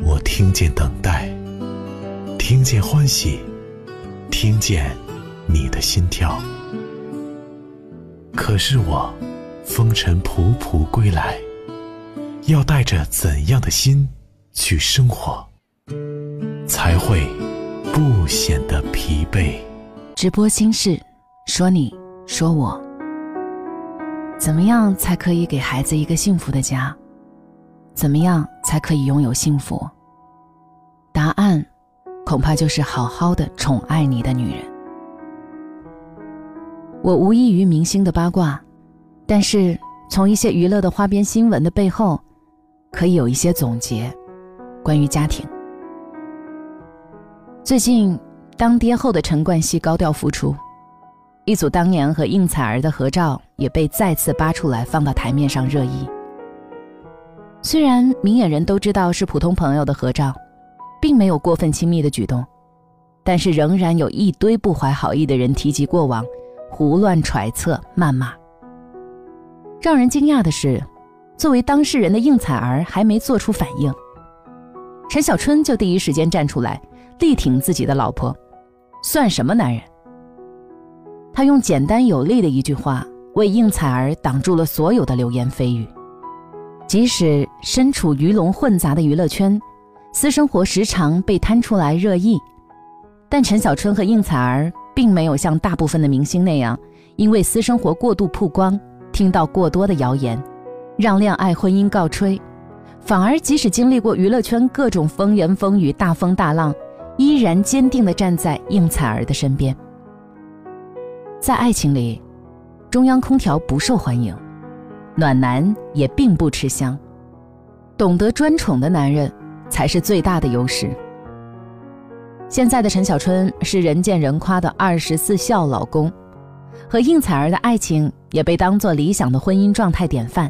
我听见等待，听见欢喜，听见你的心跳。可是我风尘仆仆归来，要带着怎样的心去生活，才会不显得疲惫？直播心事，说你说我，怎么样才可以给孩子一个幸福的家？怎么样才可以拥有幸福？答案，恐怕就是好好的宠爱你的女人。我无异于明星的八卦，但是从一些娱乐的花边新闻的背后，可以有一些总结，关于家庭。最近，当爹后的陈冠希高调复出，一组当年和应采儿的合照也被再次扒出来放到台面上热议。虽然明眼人都知道是普通朋友的合照，并没有过分亲密的举动，但是仍然有一堆不怀好意的人提及过往，胡乱揣测、谩骂。让人惊讶的是，作为当事人的应采儿还没做出反应，陈小春就第一时间站出来，力挺自己的老婆，算什么男人？他用简单有力的一句话，为应采儿挡住了所有的流言蜚语。即使身处鱼龙混杂的娱乐圈，私生活时常被摊出来热议，但陈小春和应采儿并没有像大部分的明星那样，因为私生活过度曝光，听到过多的谣言，让恋爱婚姻告吹，反而即使经历过娱乐圈各种风言风语、大风大浪，依然坚定地站在应采儿的身边。在爱情里，中央空调不受欢迎。暖男也并不吃香，懂得专宠的男人才是最大的优势。现在的陈小春是人见人夸的二十四孝老公，和应采儿的爱情也被当作理想的婚姻状态典范。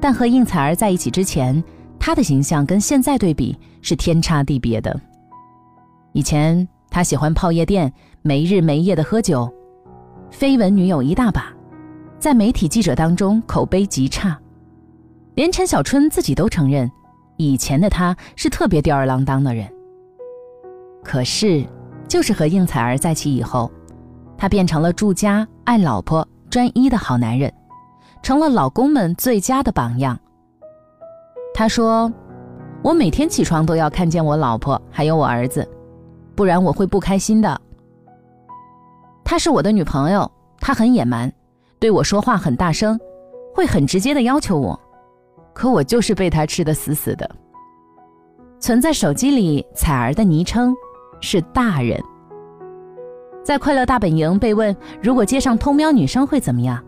但和应采儿在一起之前，他的形象跟现在对比是天差地别的。以前他喜欢泡夜店，没日没夜的喝酒，绯闻女友一大把。在媒体记者当中口碑极差，连陈小春自己都承认，以前的他是特别吊儿郎当的人。可是，就是和应采儿在一起以后，他变成了住家、爱老婆、专一的好男人，成了老公们最佳的榜样。他说：“我每天起床都要看见我老婆还有我儿子，不然我会不开心的。她是我的女朋友，她很野蛮。”对我说话很大声，会很直接的要求我，可我就是被他吃的死死的。存在手机里彩儿的昵称是大人。在快乐大本营被问如果街上偷瞄女生会怎么样，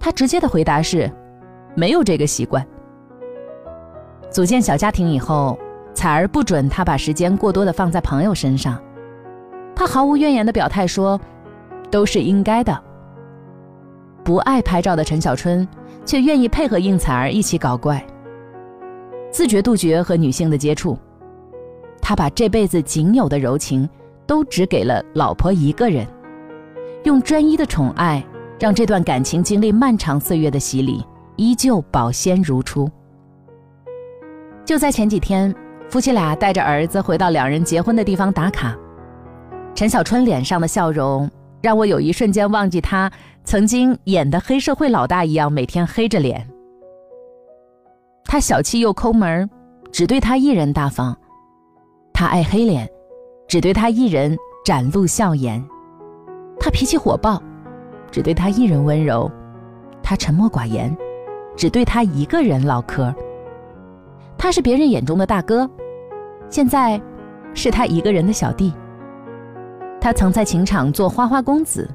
他直接的回答是，没有这个习惯。组建小家庭以后，彩儿不准他把时间过多的放在朋友身上，他毫无怨言的表态说，都是应该的。不爱拍照的陈小春，却愿意配合应采儿一起搞怪。自觉杜绝和女性的接触，他把这辈子仅有的柔情，都只给了老婆一个人，用专一的宠爱，让这段感情经历漫长岁月的洗礼，依旧保鲜如初。就在前几天，夫妻俩带着儿子回到两人结婚的地方打卡，陈小春脸上的笑容。让我有一瞬间忘记他曾经演的黑社会老大一样，每天黑着脸。他小气又抠门，只对他一人大方；他爱黑脸，只对他一人展露笑颜；他脾气火爆，只对他一人温柔；他沉默寡言，只对他一个人唠嗑。他是别人眼中的大哥，现在是他一个人的小弟。他曾在情场做花花公子，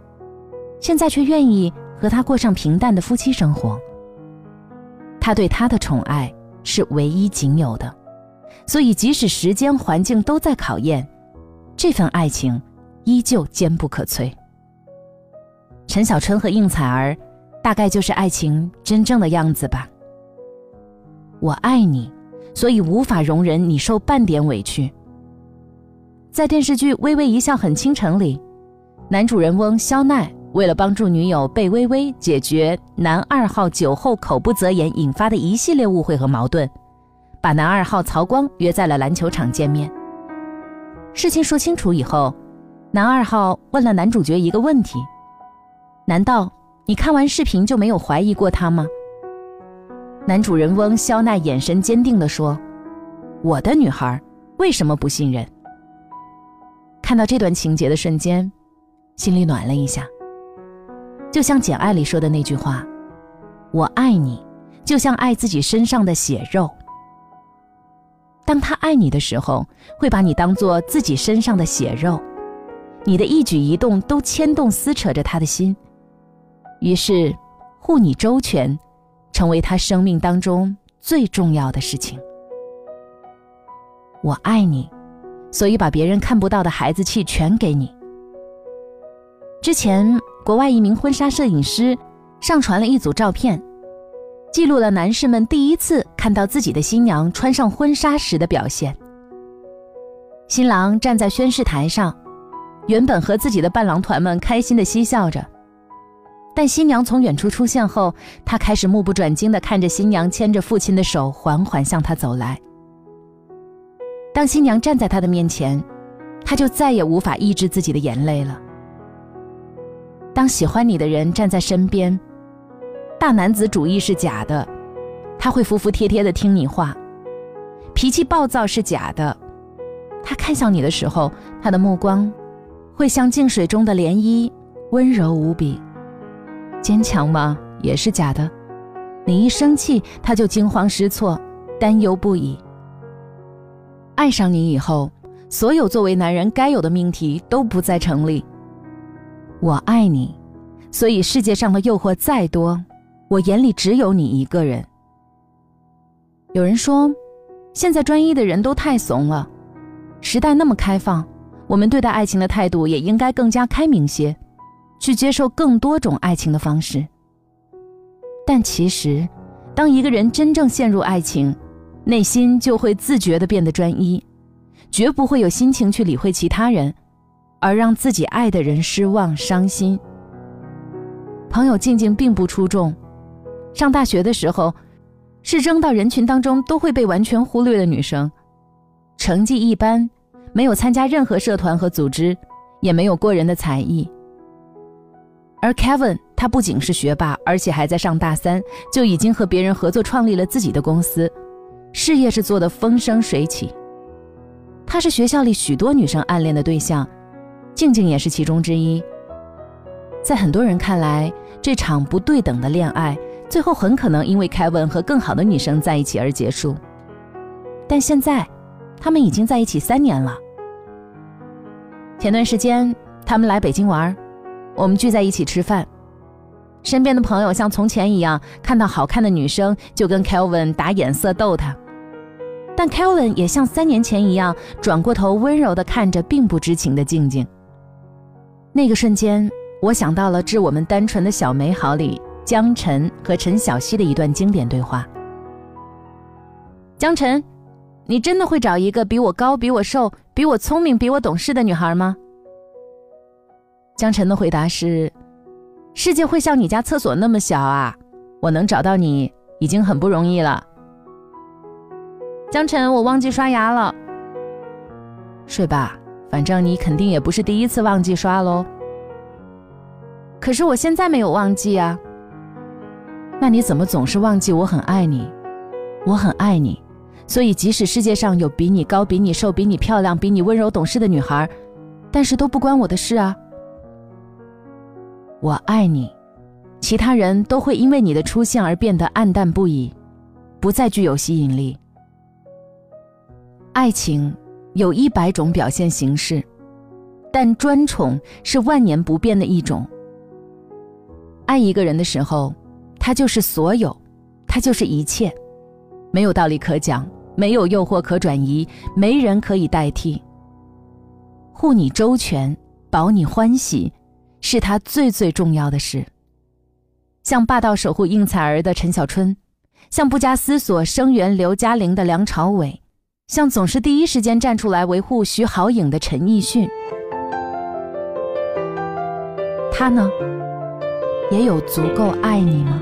现在却愿意和他过上平淡的夫妻生活。他对她的宠爱是唯一仅有的，所以即使时间、环境都在考验，这份爱情依旧坚不可摧。陈小春和应采儿，大概就是爱情真正的样子吧。我爱你，所以无法容忍你受半点委屈。在电视剧《微微一笑很倾城》里，男主人翁肖奈为了帮助女友贝微微解决男二号酒后口不择言引发的一系列误会和矛盾，把男二号曹光约在了篮球场见面。事情说清楚以后，男二号问了男主角一个问题：“难道你看完视频就没有怀疑过他吗？”男主人翁肖奈眼神坚定地说：“我的女孩为什么不信任？”看到这段情节的瞬间，心里暖了一下。就像《简爱》里说的那句话：“我爱你，就像爱自己身上的血肉。”当他爱你的时候，会把你当做自己身上的血肉，你的一举一动都牵动撕扯着他的心，于是护你周全。成为他生命当中最重要的事情。我爱你，所以把别人看不到的孩子气全给你。之前，国外一名婚纱摄影师上传了一组照片，记录了男士们第一次看到自己的新娘穿上婚纱时的表现。新郎站在宣誓台上，原本和自己的伴郎团们开心的嬉笑着。但新娘从远处出现后，他开始目不转睛地看着新娘牵着父亲的手缓缓向他走来。当新娘站在他的面前，他就再也无法抑制自己的眼泪了。当喜欢你的人站在身边，大男子主义是假的，他会服服帖帖地听你话；脾气暴躁是假的，他看向你的时候，他的目光会像静水中的涟漪，温柔无比。坚强吗？也是假的。你一生气，他就惊慌失措，担忧不已。爱上你以后，所有作为男人该有的命题都不再成立。我爱你，所以世界上的诱惑再多，我眼里只有你一个人。有人说，现在专一的人都太怂了。时代那么开放，我们对待爱情的态度也应该更加开明些。去接受更多种爱情的方式，但其实，当一个人真正陷入爱情，内心就会自觉地变得专一，绝不会有心情去理会其他人，而让自己爱的人失望伤心。朋友静静并不出众，上大学的时候，是扔到人群当中都会被完全忽略的女生，成绩一般，没有参加任何社团和组织，也没有过人的才艺。而 Kevin，他不仅是学霸，而且还在上大三，就已经和别人合作创立了自己的公司，事业是做得风生水起。他是学校里许多女生暗恋的对象，静静也是其中之一。在很多人看来，这场不对等的恋爱，最后很可能因为凯文和更好的女生在一起而结束。但现在，他们已经在一起三年了。前段时间，他们来北京玩。我们聚在一起吃饭，身边的朋友像从前一样，看到好看的女生就跟 Kelvin 打眼色逗他，但 Kelvin 也像三年前一样，转过头温柔地看着并不知情的静静。那个瞬间，我想到了《致我们单纯的小美好》里江晨和陈小希的一段经典对话：“江晨，你真的会找一个比我高、比我瘦、比我聪明、比我懂事的女孩吗？”江晨的回答是：“世界会像你家厕所那么小啊！我能找到你已经很不容易了。”江晨，我忘记刷牙了。睡吧，反正你肯定也不是第一次忘记刷喽。可是我现在没有忘记啊。那你怎么总是忘记我很爱你？我很爱你，所以即使世界上有比你高、比你瘦、比你漂亮、比你温柔懂事的女孩，但是都不关我的事啊。我爱你，其他人都会因为你的出现而变得黯淡不已，不再具有吸引力。爱情有一百种表现形式，但专宠是万年不变的一种。爱一个人的时候，他就是所有，他就是一切，没有道理可讲，没有诱惑可转移，没人可以代替。护你周全，保你欢喜，是他最最重要的事。像霸道守护应采儿的陈小春，像不加思索声援刘嘉玲的梁朝伟，像总是第一时间站出来维护徐好颖的陈奕迅，他呢，也有足够爱你吗？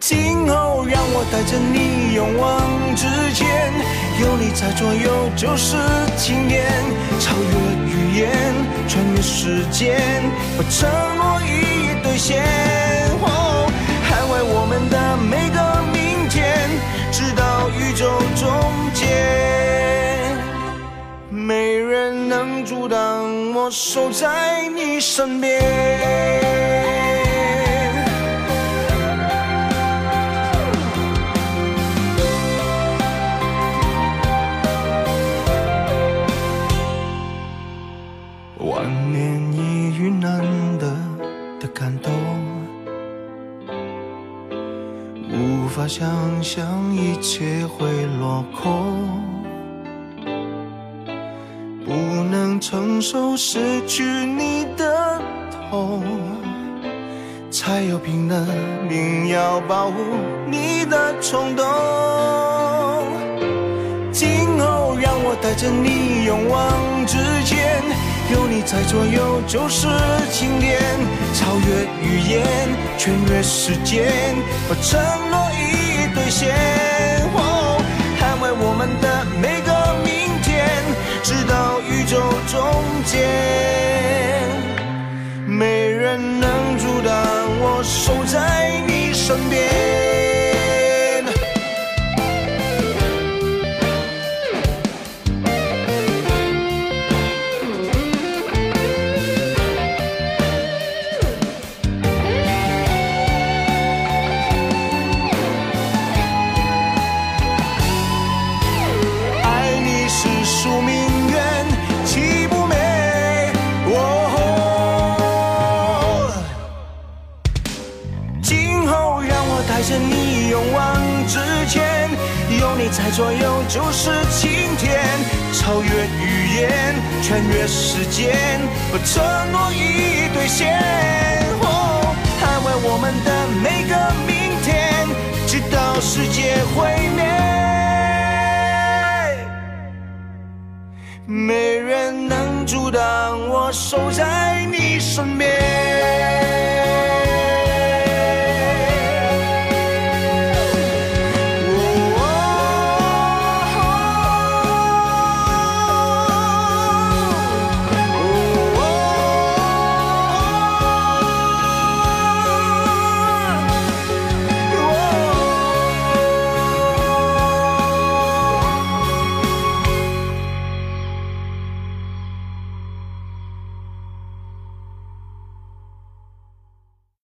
今后让我带着你勇往直前，有你在左右就是经典，超越语言，穿越时间，把承诺一一兑现，哦捍卫我们的每个明天，直到宇宙终结，没人能阻挡我守在你身边。不能承受失去你的痛，才有拼了命要保护你的冲动。今后让我带着你勇往直前，有你在左右就是晴天，超越语言，穿越时间，把承诺一。兑现，间，没人能阻挡我守在你身边。约时间，把承诺一兑现。捍卫我们的每个明天，直到世界毁灭，没人能阻挡我守在你身边。